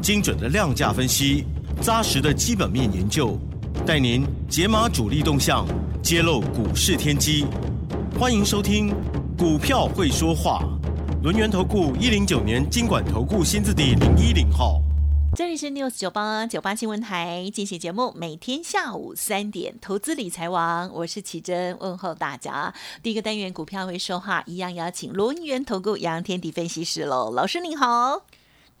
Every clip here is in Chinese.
精准的量价分析，扎实的基本面研究，带您解码主力动向，揭露股市天机。欢迎收听《股票会说话》，轮源投顾一零九年经管投顾新字第零一零号。这里是 News 九八九八新闻台进行节目，每天下午三点，投资理财王，我是奇珍，问候大家。第一个单元股票会说话，一样邀请轮源投顾杨天地分析师喽，老师您好。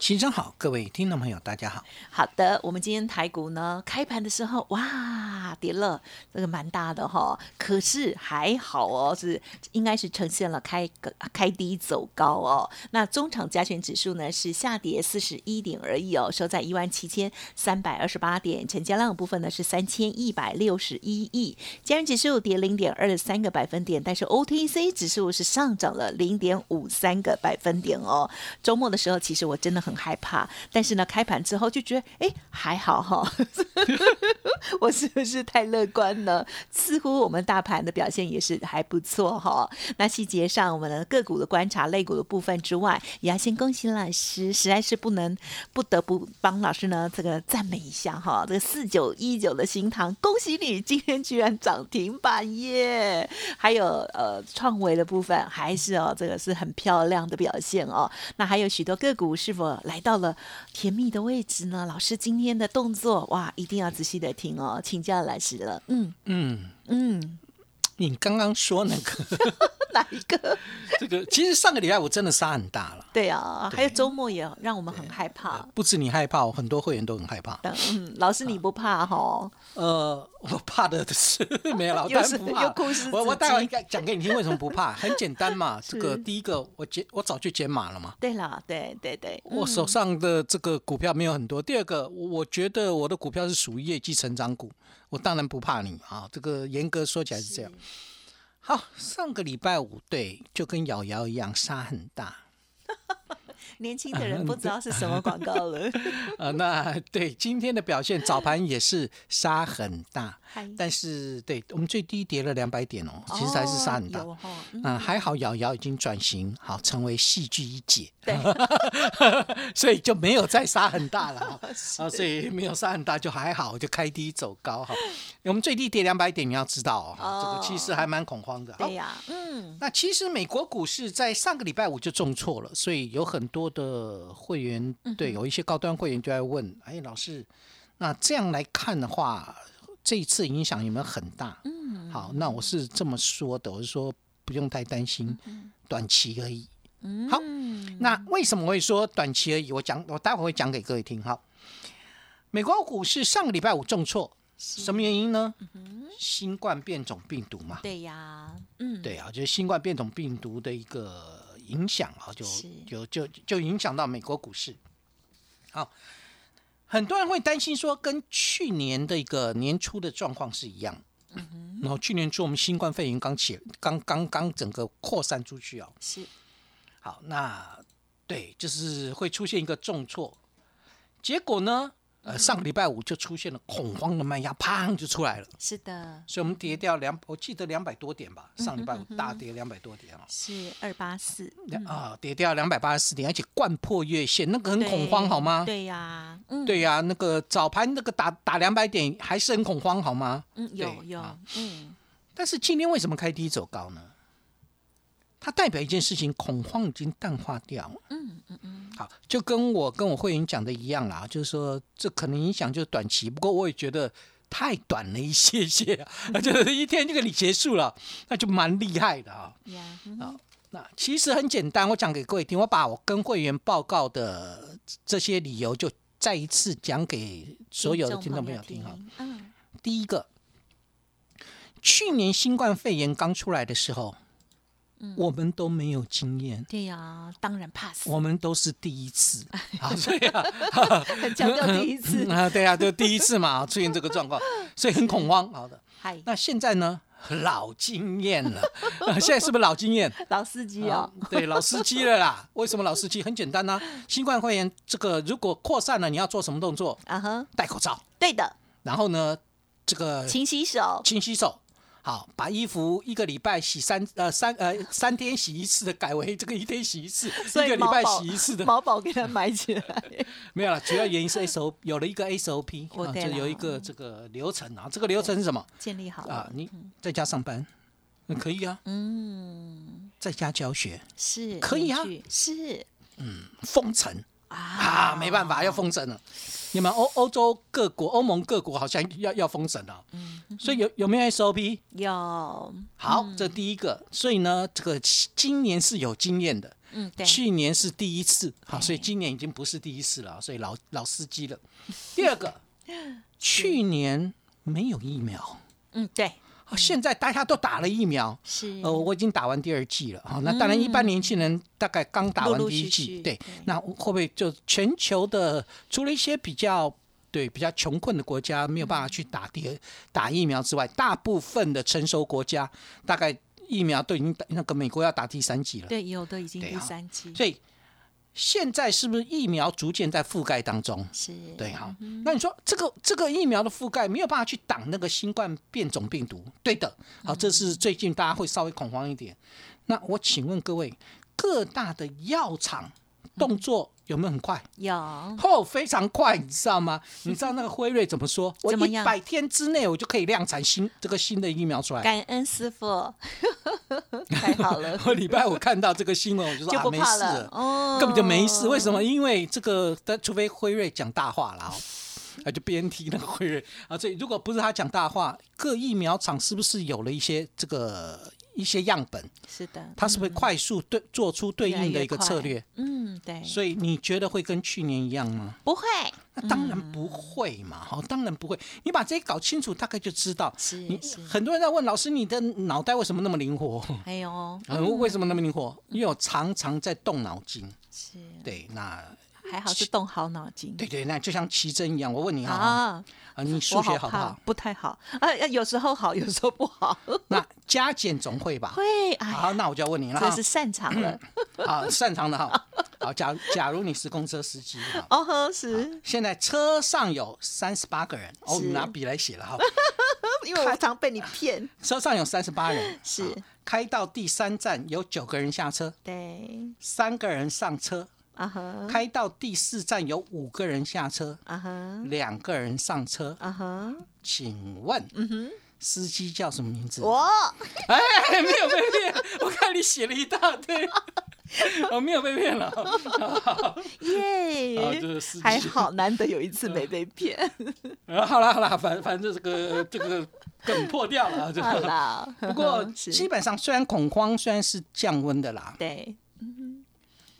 先生好，各位听众朋友，大家好。好的，我们今天台股呢，开盘的时候哇，跌了，这个蛮大的哈，可是还好哦，是应该是呈现了开开低走高哦。那中场加权指数呢是下跌四十一点而已哦，收在一万七千三百二十八点，成交量部分呢是三千一百六十一亿，加权指数跌零点二三个百分点，但是 OTC 指数是上涨了零点五三个百分点哦。周末的时候，其实我真的很。害怕，但是呢，开盘之后就觉得，哎，还好哈。我是不是太乐观了？似乎我们大盘的表现也是还不错哈。那细节上，我们的个股的观察、类股的部分之外，也要先恭喜老师，实在是不能不得不帮老师呢这个赞美一下哈。这个四九一九的新塘，恭喜你今天居然涨停板耶！还有呃创维的部分，还是哦这个是很漂亮的表现哦。那还有许多个股是否？来到了甜蜜的位置呢，老师今天的动作哇，一定要仔细的听哦，请教老师了。嗯嗯嗯，你刚刚说那个。哪一个？这个其实上个礼拜我真的杀很大了。对啊，还有周末也让我们很害怕。不止你害怕，很多会员都很害怕。嗯，老师你不怕哈？呃，我怕的是没有老大 不怕。我我待会讲给你听为什么不怕。很简单嘛，这个第一个我减我早就减码了嘛。对了，对对对，我手上的这个股票没有很多。第二个，我觉得我的股票是属于业绩成长股，我当然不怕你啊。这个严格说起来是这样。好，上个礼拜五对，就跟瑶瑶一样，杀很大。年轻的人不知道是什么广告了。呃，那对今天的表现，早盘也是杀很大。但是，对我们最低跌了两百点哦，其实还是杀很大。嗯，还好瑶瑶已经转型，好成为戏剧一姐 所以就没有再杀很大了啊，所以没有杀很大就还好，就开低走高哈。我们最低跌两百点，你要知道哦，这个其实还蛮恐慌的。对呀，嗯。那其实美国股市在上个礼拜五就重挫了，所以有很多的会员，对，有一些高端会员就在问：哎，老师，那这样来看的话。这一次影响有没有很大？嗯，好，那我是这么说的，我是说不用太担心，短期而已。嗯，好，那为什么会说短期而已？我讲，我待会会讲给各位听。哈，美国股市上个礼拜五重挫，什么原因呢？新冠变种病毒嘛。对呀，嗯，对啊，就是新冠变种病毒的一个影响啊，就就就就影响到美国股市。好。很多人会担心说，跟去年的一个年初的状况是一样。嗯然后去年初我们新冠肺炎刚起，刚刚刚整个扩散出去哦。是。好，那对，就是会出现一个重挫，结果呢？呃，上个礼拜五就出现了恐慌的卖压，砰就出来了。是的，所以我们跌掉两，我记得两百多点吧。上礼拜五大跌两百多点啊。是二八四。啊，跌掉两百八十四点，而且贯破月线，那个很恐慌，好吗？对呀，对呀，那个早盘那个打打两百点还是很恐慌，好吗？嗯，有有，嗯。但是今天为什么开低走高呢？它代表一件事情，恐慌已经淡化掉了。嗯嗯嗯。好，就跟我跟我会员讲的一样啦，就是说这可能影响就是短期，不过我也觉得太短了一些些，就是一天就给你结束了，那就蛮厉害的啊。啊，那其实很简单，我讲给各位听，我把我跟会员报告的这些理由，就再一次讲给所有的听众朋友听哈。嗯。第一个，去年新冠肺炎刚出来的时候。我们都没有经验，对呀，当然怕死，我们都是第一次 啊，所以啊，很强调第一次。啊，对啊，就第一次嘛，出现这个状况，所以很恐慌。好的，嗨，那现在呢？老经验了，现在是不是老经验？老司机哦，对，老司机了啦。为什么老司机？很简单呐，新冠肺炎这个如果扩散了，你要做什么动作？啊哈，戴口罩。对的。然后呢，这个勤洗手，勤洗手。好，把衣服一个礼拜洗三呃三呃三天洗一次的，改为这个一天洗一次，一个礼拜洗一次的。毛宝 给他买起来。没有了，主要原因是 S O 有了一个 S O P 啊，就有一个这个流程啊。这个流程是什么？建立好啊，你在家上班，可以啊。嗯，在家教学是可以啊，是嗯，封城啊，没办法要封城了。你们欧欧洲各国、欧盟各国好像要要封城了，嗯，所以有有没有 SOP？有。好，这第一个，所以呢，这个今年是有经验的，嗯，对。去年是第一次，好，所以今年已经不是第一次了，所以老老司机了。第二个，去年没有疫苗，嗯，对。现在大家都打了疫苗，是呃，我已经打完第二剂了哈。那当然，一般年轻人大概刚打完第一剂，对。那会不会就全球的除了一些比较对比较穷困的国家没有办法去打第二打疫苗之外，大部分的成熟国家大概疫苗都已经那个美国要打第三剂了，对，有的已经第三季，所以。现在是不是疫苗逐渐在覆盖当中？是对哈。那你说这个这个疫苗的覆盖没有办法去挡那个新冠变种病毒？对的。好，这是最近大家会稍微恐慌一点。那我请问各位，各大的药厂动作？有没有很快？有哦，非常快，你知道吗？你知道那个辉瑞怎么说？我一百天之内我就可以量产新这个新的疫苗出来。感恩师傅，太好了。我礼拜五看到这个新闻，我就说啊，没事了，哦，根本就没事。为什么？因为这个，但除非辉瑞讲大话了，啊，就 BNT 那个辉瑞啊，所以如果不是他讲大话，各疫苗厂是不是有了一些这个？一些样本是的，它是会快速对做出对应的一个策略？嗯，对。所以你觉得会跟去年一样吗？不会，那当然不会嘛！好，当然不会。你把这些搞清楚，大概就知道。是，很多人在问老师，你的脑袋为什么那么灵活？哎呦，为什么那么灵活？因为我常常在动脑筋。是，对，那。还好是动好脑筋，对对，那就像奇珍一样。我问你啊，啊，你数学好不好？不太好啊，有时候好，有时候不好。那加减总会吧？会。好，那我就要问你了，这是擅长的。好，擅长的哈。好，假假如你是公车司机，哦呵，是。现在车上有三十八个人，哦，拿笔来写了哈。因为我常被你骗。车上有三十八人，是。开到第三站有九个人下车，对，三个人上车。啊哈！开到第四站有五个人下车，啊哈，两个人上车，啊哈。请问，嗯哼，司机叫什么名字？我，哎，没有被骗，我看你写了一大堆，我 没有被骗了，耶！还好，难得有一次没被骗。啊，好了好了，反反正这个这个梗破掉了，好了。不过基本上，虽然恐慌，虽然是降温的啦，对。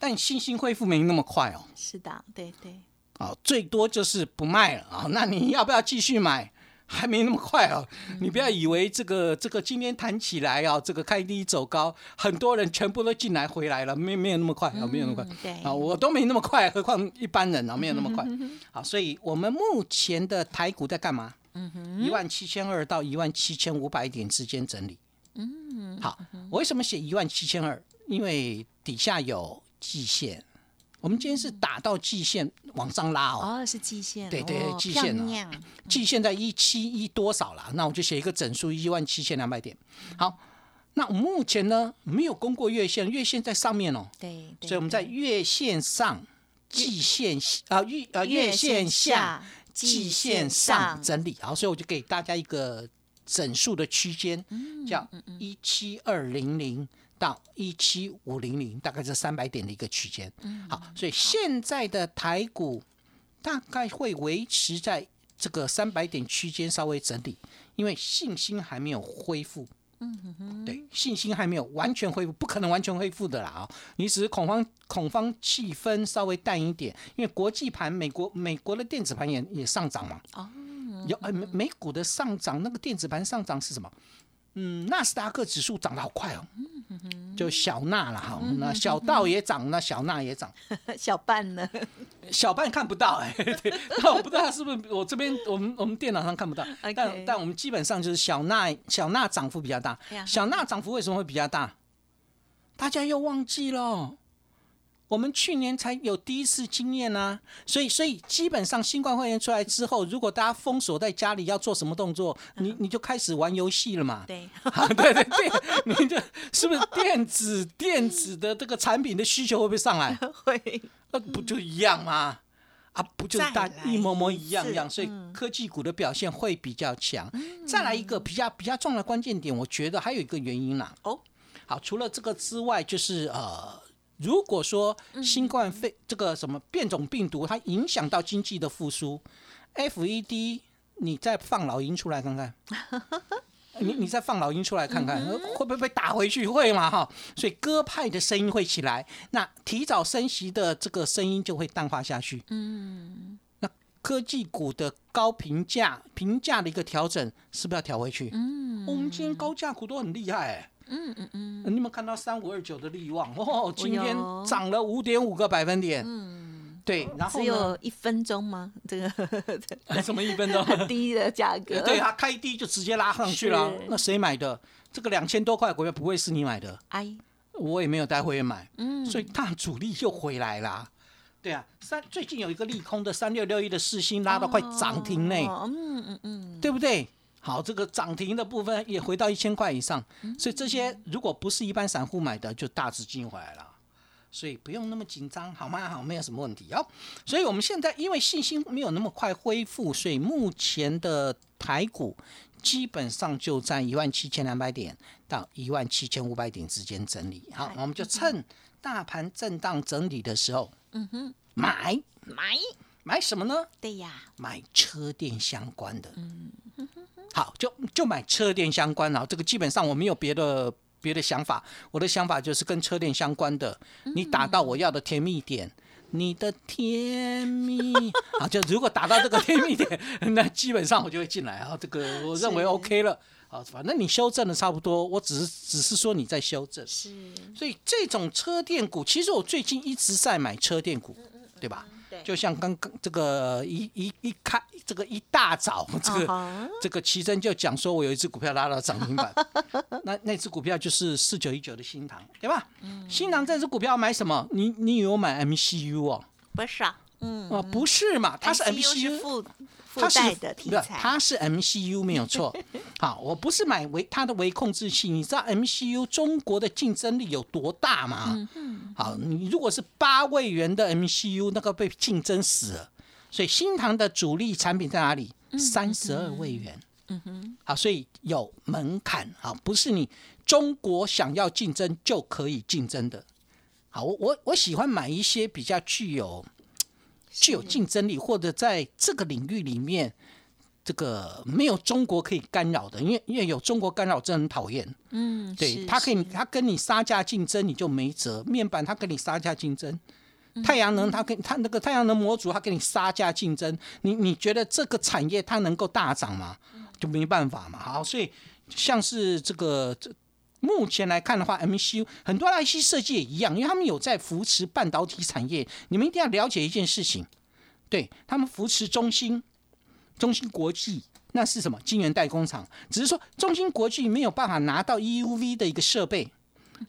但信心恢复没那么快哦。是的，对对。哦，最多就是不卖了啊。那你要不要继续买？还没那么快哦。你不要以为这个这个今天弹起来啊，这个开低走高，很多人全部都进来回来了，没没有那么快啊，没有那么快。对啊，我都没那么快，何况一般人啊，没有那么快。好，所以我们目前的台股在干嘛？嗯哼，一万七千二到一万七千五百点之间整理。嗯，好，我为什么写一万七千二？因为底下有。季线，我们今天是打到季线往上拉哦。哦，是季线。对对，季线啊。季线在一七一多少了？那我就写一个整数一万七千两百点。好，那目前呢没有攻过月线，月线在上面哦。对。所以我们在月线上、季线啊月啊月线下、季线上整理。好，所以我就给大家一个整数的区间，叫一七二零零。到一七五零零，大概是三百点的一个区间。好，所以现在的台股大概会维持在这个三百点区间稍微整理，因为信心还没有恢复。嗯哼，对，信心还没有完全恢复，不可能完全恢复的啦啊！你只是恐慌，恐慌气氛稍微淡一点，因为国际盘，美国美国的电子盘也也上涨嘛。哦，有哎美美股的上涨，那个电子盘上涨是什么？嗯，纳斯达克指数涨得好快哦。就小纳了哈。那小道也涨，那小纳也涨。小半呢？小半看不到哎，对，那我不知道是不是我这边我们我们电脑上看不到，但但我们基本上就是小纳小纳涨幅比较大。小纳涨幅为什么会比较大？大家又忘记了。我们去年才有第一次经验呢，所以所以基本上新冠肺炎出来之后，如果大家封锁在家里要做什么动作，你你就开始玩游戏了嘛？对，对 对对，你就是不是电子电子的这个产品的需求会不会上来？会，那不就一样吗？啊，不就大一模模一样一样，所以科技股的表现会比较强。再来一个比较比较重要的关键点，我觉得还有一个原因啦。哦，好，除了这个之外，就是呃。如果说新冠肺这个什么变种病毒它影响到经济的复苏，FED 你再放老鹰出来看看，你你再放老鹰出来看看，会不会被打回去？会嘛哈？所以鸽派的声音会起来，那提早升息的这个声音就会淡化下去。嗯，那科技股的高评价评价的一个调整，是不是要调回去？嗯，我们今天高价股都很厉害。嗯嗯嗯，你有没有看到三五二九的利旺？哦，今天涨了五点五个百分点。嗯，对，然后只有一分钟吗？这个 什么一分钟？很 低的价格。对，它开低就直接拉上去了。那谁买的？这个两千多块股票不会是你买的？哎，我也没有带会员买。嗯，所以大主力又回来啦。对啊，三最近有一个利空的三六六一的四星拉到快涨停内。嗯嗯嗯，对不对？好，这个涨停的部分也回到一千块以上，所以这些如果不是一般散户买的，就大资金回来了，所以不用那么紧张，好吗？好，没有什么问题。哦，所以我们现在因为信心没有那么快恢复，所以目前的台股基本上就在一万七千两百点到一万七千五百点之间整理。好，我们就趁大盘震荡整理的时候，嗯哼，买买买什么呢？对呀，买车电相关的。嗯。好，就就买车电相关啊，这个基本上我没有别的别的想法，我的想法就是跟车电相关的，你打到我要的甜蜜点，你的甜蜜 啊，就如果打到这个甜蜜点，那基本上我就会进来啊，这个我认为 OK 了，好，反正你修正的差不多，我只是只是说你在修正，是，所以这种车电股，其实我最近一直在买车电股，对吧？就像刚刚这个一一一开这个一大早，这个 这个奇珍就讲说，我有一只股票拉到涨停板，那那只股票就是四九一九的新塘，对吧？新塘这只股票买什么？你你有买 MCU 哦？不是啊，嗯，哦，不是嘛？它是 MCU。附带的题材，它是 MCU 没有错。好，我不是买微它的微控制器。你知道 MCU 中国的竞争力有多大吗？好，你如果是八位元的 MCU，那个被竞争死了。所以新唐的主力产品在哪里？三十二位元。嗯哼。好，所以有门槛啊，不是你中国想要竞争就可以竞争的。好，我我我喜欢买一些比较具有。具有竞争力，或者在这个领域里面，这个没有中国可以干扰的，因为因为有中国干扰，真很讨厌。嗯，对他可以，他跟你杀价竞争，你就没辙。面板他跟你杀价竞争，太阳能他跟他那个太阳能模组，他跟你杀价竞争，你你觉得这个产业它能够大涨吗？就没办法嘛。好，所以像是这个这。目前来看的话，MCU 很多 IC 设计也一样，因为他们有在扶持半导体产业。你们一定要了解一件事情，对他们扶持中芯、中芯国际，那是什么？晶圆代工厂。只是说中芯国际没有办法拿到 EUV 的一个设备，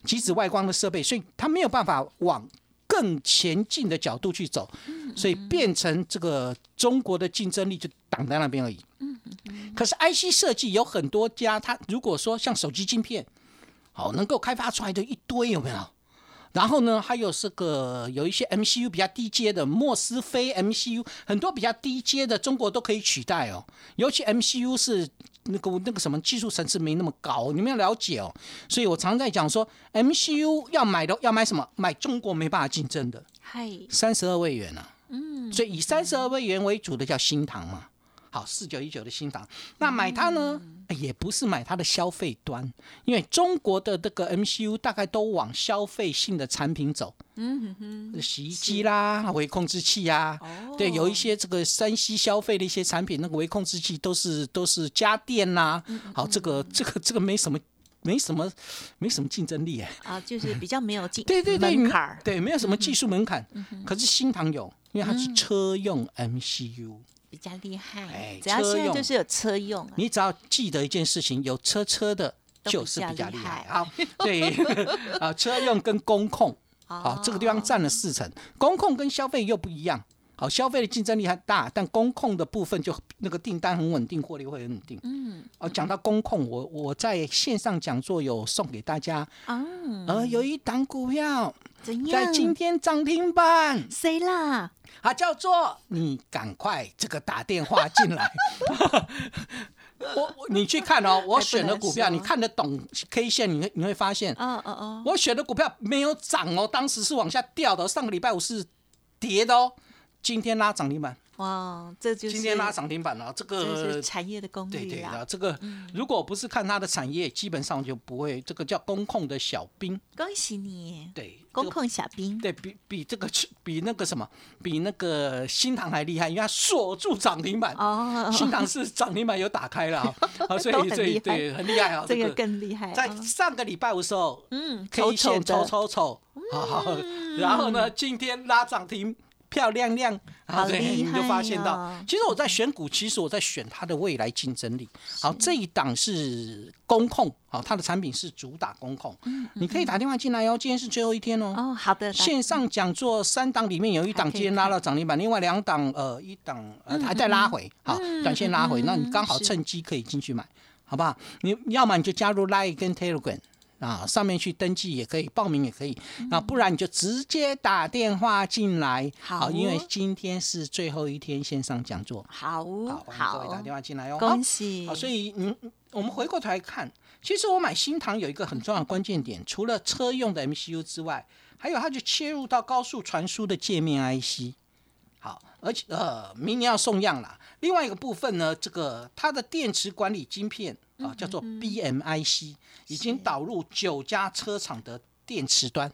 即使外光的设备，所以它没有办法往更前进的角度去走，所以变成这个中国的竞争力就挡在那边而已。可是 IC 设计有很多家，它如果说像手机晶片。好，能够开发出来的一堆有没有？然后呢，还有这个有一些 MCU 比较低阶的莫斯菲 MCU，很多比较低阶的中国都可以取代哦。尤其 MCU 是那个那个什么技术层次没那么高，你们要了解哦。所以我常在讲说，MCU 要买的要买什么？买中国没办法竞争的，嗨，三十二位元啊。嗯，所以以三十二位元为主的叫新唐嘛。好，四九一九的新塘，那买它呢，也不是买它的消费端，因为中国的这个 MCU 大概都往消费性的产品走，嗯哼哼，洗衣机啦，微控制器呀，对，有一些这个山西消费的一些产品，那个微控制器都是都是家电呐，好，这个这个这个没什么。没什么没什么竞争力哎。啊，就是比较没有竞 对对对，门槛，对，没有什么技术门槛。可是新唐有，因为它是车用 MCU，比较厉害。哎只要车在就是有车用啊，你只要记得一件事情，有车车的就是比较厉害厉害。好，对 啊，车用跟工控，好，这个地方占了四成，工控跟消费又不一样。好，消费的竞争力很大，但工控的部分就那个订单很稳定，获利会很稳定。嗯哦，讲到工控，我我在线上讲座有送给大家，啊，呃，有一档股票在？今天涨停板，谁啦？它叫做你赶快这个打电话进来。我我你去看哦，我选的股票，你看得懂 K 线，你会你会发现，哦哦哦，我选的股票没有涨哦，当时是往下掉的哦，上个礼拜五是跌的哦，今天拉涨停板，哇，这就是今天拉涨停板了，这这是个。产业的功对对力啦的，。这个如果不是看它的产业，基本上就不会。这个叫工控的小兵，恭喜你，对，工这个控小兵。对比比这个比那个什么，比那个新塘还厉害，因为它锁住涨停板。哦，新塘是涨停板有打开了啊，啊所以所以对很厉害啊。这个更厉害。在嗯上个礼拜五的时候嗯，，K 线抽的，抽抽，好好，然后呢，今天拉涨停。漂亮亮，好对，厉你就发现到其实我在选股，其实我在选它的未来竞争力。好，这一档是工控，好，它的产品是主打工控，你可以打电话进来哦。今天是最后一天哦。哦，好的，打线上讲座三档里面有一档今天拉到涨停板，另外两档呃一档呃还在拉回，好，短线拉回，那你刚好趁机可以进去买，好不好？你要么你就加入 Line 跟 Telegram。啊，上面去登记也可以，报名也可以。那不然你就直接打电话进来，好因为今天是最后一天线上讲座，好好，各位打好，电话进来哦。恭喜好，所以嗯，我们回过头来看，其实我买新唐有一个很重要的关键点，除了车用的 MCU 之外，还有它就切入到高速传输的界面 IC。好，而且呃，明年要送样了。另外一个部分呢，这个它的电池管理晶片啊，叫做 BMIC，已经导入九家车厂的电池端。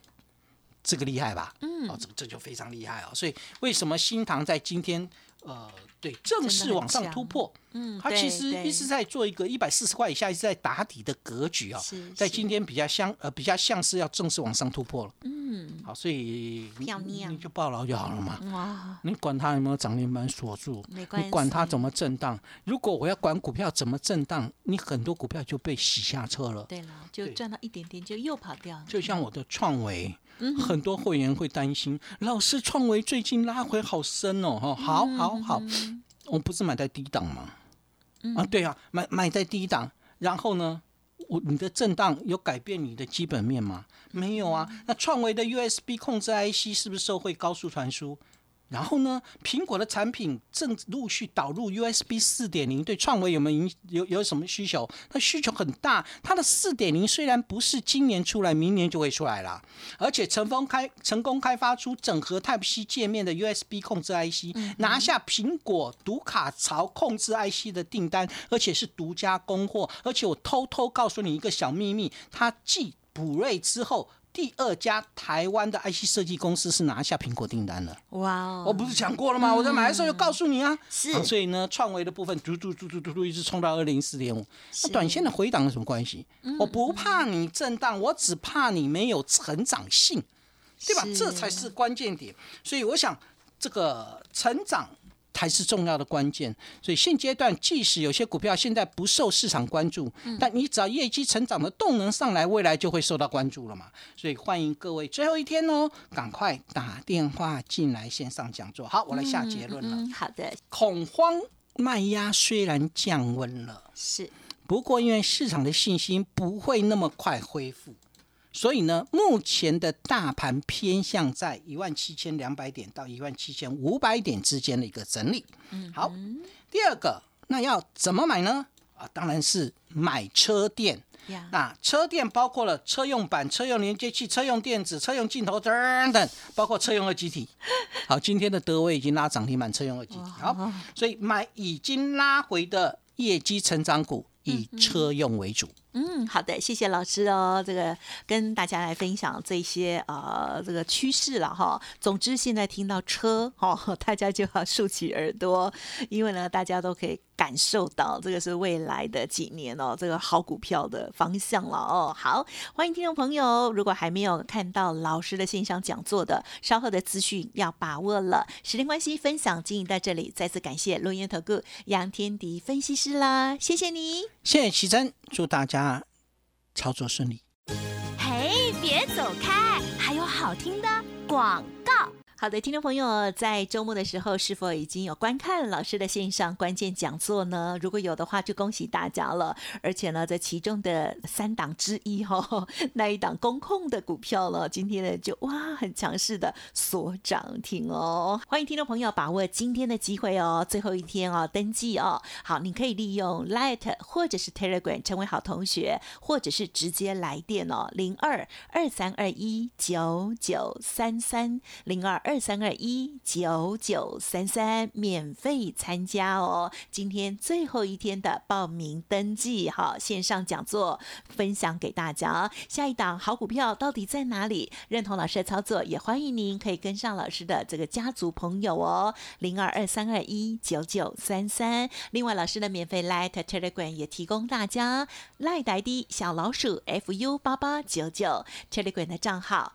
这个厉害吧？嗯，哦，这这就非常厉害哦。所以为什么新唐在今天呃，对正式往上突破？嗯，它其实一直在做一个一百四十块以下，一直在打底的格局啊、在今天比较像呃比较像是要正式往上突破了。嗯，好，所以你就抱牢就好了嘛。哇，你管它有没有涨停板锁住，没关系你管它怎么震荡。如果我要管股票怎么震荡，你很多股票就被洗下车了。对了，就对赚到一点点就又跑掉了。就像我的创维，嗯很多会员会担心，老师创维最近拉回好深哦，哈，好嗯好好，我不是买在低档吗？啊，对啊，买买在低档，然后呢，我你的震荡有改变你的基本面吗？没有啊。那创维的 USB 控制 IC 是不是受惠高速传输？然后呢，苹果的产品正陆续导入 USB 四点零，对创维有没有影有有什么需求？它需求很大。它的四点零虽然不是今年出来，明年就会出来了，而且成功开成功开发出整合 Type C 界面的 USB 控制 IC，、拿下苹果读卡槽控制 IC 的订单，而且是独家供货。而且我偷偷告诉你一个小秘密，它继普瑞之后。第二家台湾的 IC 设计公司是拿下苹果订单了。哇哦，我不是讲过了吗？我在买的时候就告诉你啊。是啊所以呢，创维的部分嘟嘟嘟嘟嘟嘟一直冲到二零四点五。那短线的回档有什么关系？我不怕你震荡，我只怕你没有成长性，对吧？这才是关键点。所以我想，这个成长。才是重要的关键，所以现阶段即使有些股票现在不受市场关注，但你只要业绩成长的动能上来，未来就会受到关注了嘛。所以欢迎各位最后一天哦，赶快打电话进来线上讲座。好，我来下结论了。嗯，好的，恐慌卖压虽然降温了，是不过因为市场的信心不会那么快恢复，所以呢，目前的大盘偏向在一万七千两百点到一万七千五百点之间的一个整理。嗯，好。第二个，那要怎么买呢？啊，当然是买车店。呀，那车店包括了车用板、车用连接器、车用电子、车用镜头等等，包括车用二极体。好，今天的德威已经拉涨停板，车用二极体。好，所以买已经拉回的业绩成长股，以车用为主。嗯，嗯好的，谢谢老师哦。这个跟大家来分享这些呃这个趋势了哈。总之，现在听到车哦，大家就要竖起耳朵，因为呢，大家都可以感受到这个是未来的几年哦，这个好股票的方向了哦。好，欢迎听众朋友，如果还没有看到老师的线上讲座的，稍后的资讯要把握了。时间关系，分享经营到这里，再次感谢录音投顾杨天迪分析师啦，谢谢你，谢谢奇珍，祝大家。操作顺利。嘿，别走开，还有好听的广告。好的，听众朋友，在周末的时候是否已经有观看老师的线上关键讲座呢？如果有的话，就恭喜大家了。而且呢，在其中的三档之一哈，那一档公控的股票了，今天呢就哇很强势的锁涨停哦。欢迎听众朋友把握今天的机会哦，最后一天哦，登记哦。好，你可以利用 Light 或者是 Telegram 成为好同学，或者是直接来电哦，零二二三二一九九三三零二二。二三二一九九三三，免费参加哦！今天最后一天的报名登记，哈，线上讲座分享给大家。下一档好股票到底在哪里？认同老师的操作，也欢迎您可以跟上老师的这个家族朋友哦，零二二三二一九九三三。另外，老师的免费 Light Telegram 也提供大家赖呆的小老鼠 fu 八八九九 Telegram 的账号。